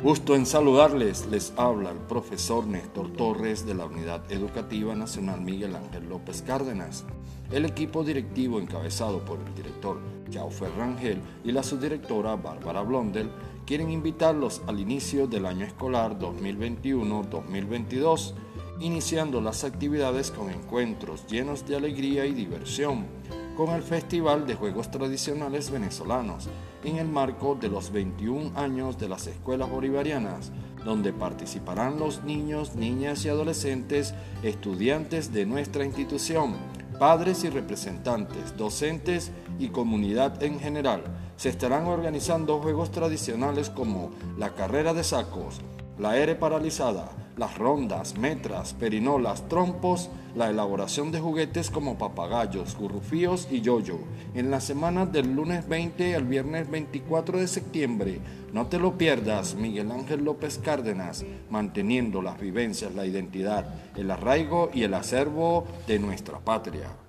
Gusto en saludarles, les habla el profesor Néstor Torres de la Unidad Educativa Nacional Miguel Ángel López Cárdenas. El equipo directivo encabezado por el director Chao Ferrangel y la subdirectora Bárbara Blondel quieren invitarlos al inicio del año escolar 2021-2022, iniciando las actividades con encuentros llenos de alegría y diversión con el Festival de Juegos Tradicionales Venezolanos en el marco de los 21 años de las escuelas bolivarianas, donde participarán los niños, niñas y adolescentes estudiantes de nuestra institución, padres y representantes, docentes y comunidad en general. Se estarán organizando juegos tradicionales como la carrera de sacos, la ere paralizada, las rondas, metras, perinolas, trompos, la elaboración de juguetes como papagayos, gurrufíos y yoyo. En la semana del lunes 20 al viernes 24 de septiembre, no te lo pierdas, Miguel Ángel López Cárdenas, manteniendo las vivencias, la identidad, el arraigo y el acervo de nuestra patria.